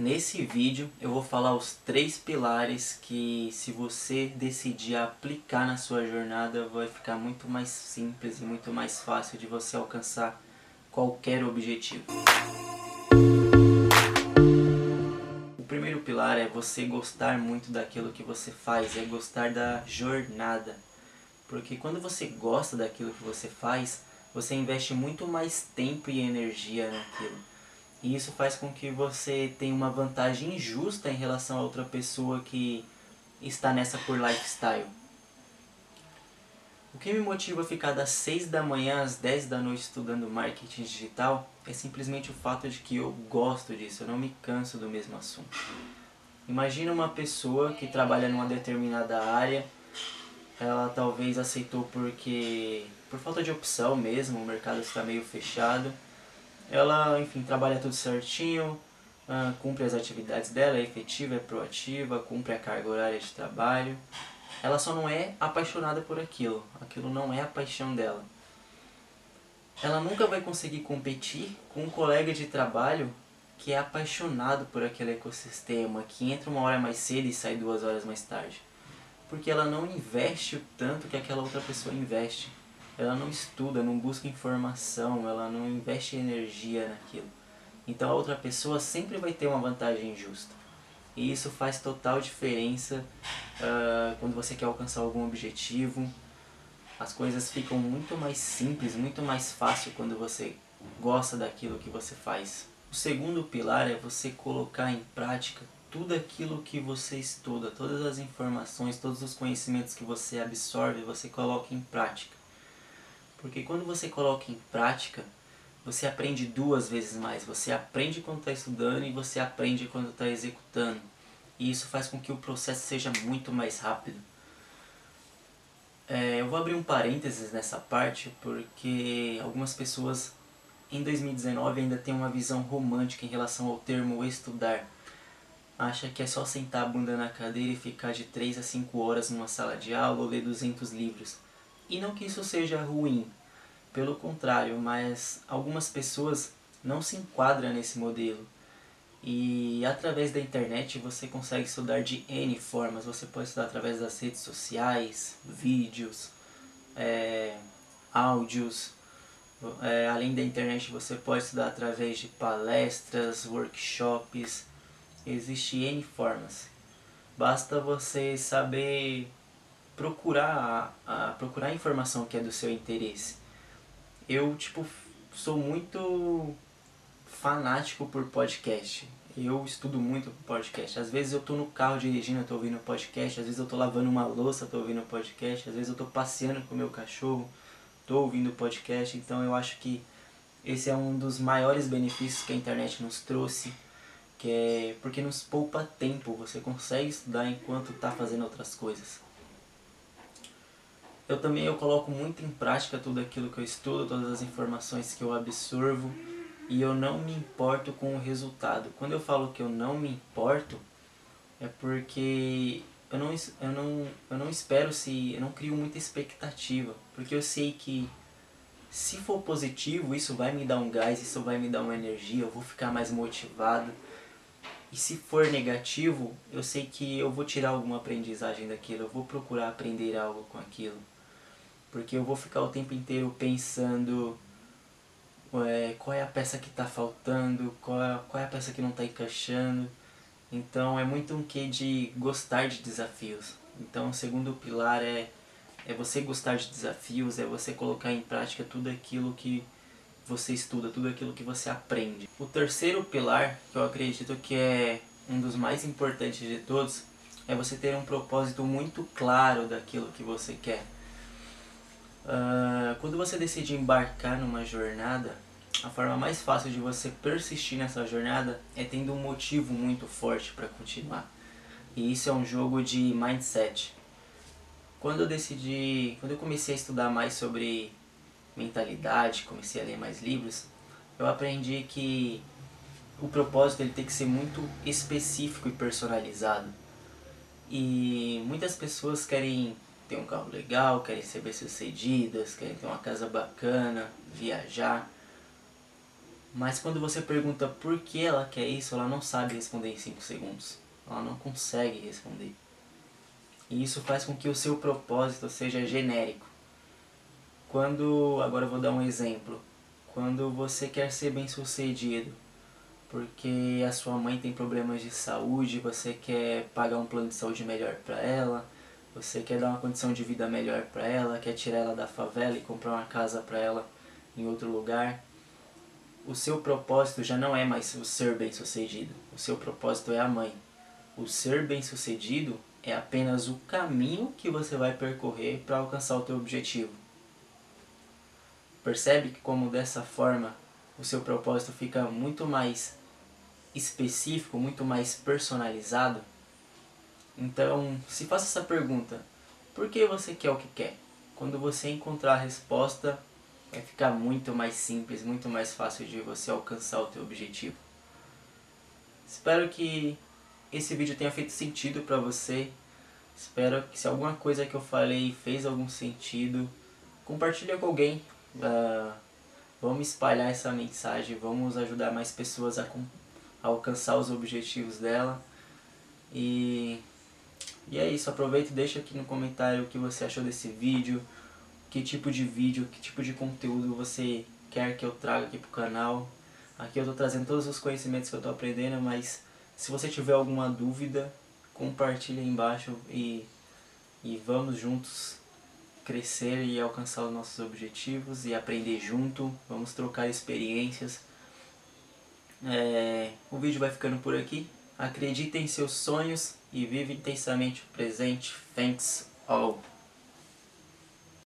Nesse vídeo eu vou falar os três pilares que se você decidir aplicar na sua jornada vai ficar muito mais simples e muito mais fácil de você alcançar qualquer objetivo. O primeiro pilar é você gostar muito daquilo que você faz, é gostar da jornada. Porque quando você gosta daquilo que você faz, você investe muito mais tempo e energia naquilo. E isso faz com que você tenha uma vantagem injusta em relação a outra pessoa que está nessa por lifestyle. O que me motiva a ficar das 6 da manhã às 10 da noite estudando marketing digital é simplesmente o fato de que eu gosto disso, eu não me canso do mesmo assunto. Imagina uma pessoa que trabalha numa determinada área, ela talvez aceitou porque por falta de opção mesmo, o mercado está meio fechado ela, enfim, trabalha tudo certinho, uh, cumpre as atividades dela, é efetiva, é proativa, cumpre a carga horária de trabalho. Ela só não é apaixonada por aquilo, aquilo não é a paixão dela. Ela nunca vai conseguir competir com um colega de trabalho que é apaixonado por aquele ecossistema, que entra uma hora mais cedo e sai duas horas mais tarde. Porque ela não investe o tanto que aquela outra pessoa investe ela não estuda, não busca informação, ela não investe energia naquilo. Então a outra pessoa sempre vai ter uma vantagem justa. E isso faz total diferença uh, quando você quer alcançar algum objetivo. As coisas ficam muito mais simples, muito mais fácil quando você gosta daquilo que você faz. O segundo pilar é você colocar em prática tudo aquilo que você estuda, todas as informações, todos os conhecimentos que você absorve, você coloca em prática. Porque quando você coloca em prática, você aprende duas vezes mais. Você aprende quando está estudando e você aprende quando está executando. E isso faz com que o processo seja muito mais rápido. É, eu vou abrir um parênteses nessa parte porque algumas pessoas em 2019 ainda têm uma visão romântica em relação ao termo estudar. Acha que é só sentar a bunda na cadeira e ficar de 3 a 5 horas numa sala de aula ou ler 200 livros. E não que isso seja ruim, pelo contrário, mas algumas pessoas não se enquadram nesse modelo. E através da internet você consegue estudar de N formas. Você pode estudar através das redes sociais, vídeos, é, áudios. É, além da internet você pode estudar através de palestras, workshops. Existem N formas. Basta você saber procurar a, a procurar a informação que é do seu interesse. Eu, tipo, sou muito fanático por podcast. Eu estudo muito podcast. Às vezes eu tô no carro dirigindo, eu tô ouvindo podcast, às vezes eu tô lavando uma louça, tô ouvindo podcast, às vezes eu tô passeando com o meu cachorro, tô ouvindo podcast. Então eu acho que esse é um dos maiores benefícios que a internet nos trouxe, que é porque nos poupa tempo, você consegue estudar enquanto tá fazendo outras coisas. Eu também eu coloco muito em prática tudo aquilo que eu estudo, todas as informações que eu absorvo e eu não me importo com o resultado. Quando eu falo que eu não me importo, é porque eu não, eu não, eu não espero se. Eu não crio muita expectativa. Porque eu sei que se for positivo, isso vai me dar um gás, isso vai me dar uma energia, eu vou ficar mais motivado. E se for negativo, eu sei que eu vou tirar alguma aprendizagem daquilo, eu vou procurar aprender algo com aquilo. Porque eu vou ficar o tempo inteiro pensando é, qual é a peça que está faltando, qual é, qual é a peça que não está encaixando. Então é muito um quê de gostar de desafios. Então o segundo pilar é, é você gostar de desafios, é você colocar em prática tudo aquilo que você estuda, tudo aquilo que você aprende. O terceiro pilar, que eu acredito que é um dos mais importantes de todos, é você ter um propósito muito claro daquilo que você quer. Uh, quando você decide embarcar numa jornada, a forma mais fácil de você persistir nessa jornada é tendo um motivo muito forte para continuar. E isso é um jogo de mindset. Quando eu decidi, quando eu comecei a estudar mais sobre mentalidade, comecei a ler mais livros, eu aprendi que o propósito ele tem que ser muito específico e personalizado. E muitas pessoas querem ter um carro legal, querem ser bem-sucedidas, querem ter uma casa bacana, viajar. Mas quando você pergunta por que ela quer isso, ela não sabe responder em 5 segundos. Ela não consegue responder. E isso faz com que o seu propósito seja genérico. Quando, agora eu vou dar um exemplo. Quando você quer ser bem sucedido, porque a sua mãe tem problemas de saúde, você quer pagar um plano de saúde melhor para ela, você quer dar uma condição de vida melhor para ela, quer tirar ela da favela e comprar uma casa para ela em outro lugar. O seu propósito já não é mais o ser bem-sucedido. O seu propósito é a mãe. O ser bem-sucedido é apenas o caminho que você vai percorrer para alcançar o teu objetivo. Percebe que como dessa forma o seu propósito fica muito mais específico, muito mais personalizado? Então, se faça essa pergunta: por que você quer o que quer? Quando você encontrar a resposta, vai ficar muito mais simples, muito mais fácil de você alcançar o teu objetivo. Espero que esse vídeo tenha feito sentido para você. Espero que se alguma coisa que eu falei fez algum sentido, compartilhe com alguém. Uh, vamos espalhar essa mensagem, vamos ajudar mais pessoas a, a alcançar os objetivos dela. E, e é isso, aproveita e deixa aqui no comentário o que você achou desse vídeo, que tipo de vídeo, que tipo de conteúdo você quer que eu traga aqui pro canal. Aqui eu estou trazendo todos os conhecimentos que eu estou aprendendo, mas se você tiver alguma dúvida, compartilhe aí embaixo e, e vamos juntos crescer e alcançar os nossos objetivos e aprender junto, vamos trocar experiências. É, o vídeo vai ficando por aqui. Acredite em seus sonhos e vive intensamente o presente. Thanks all.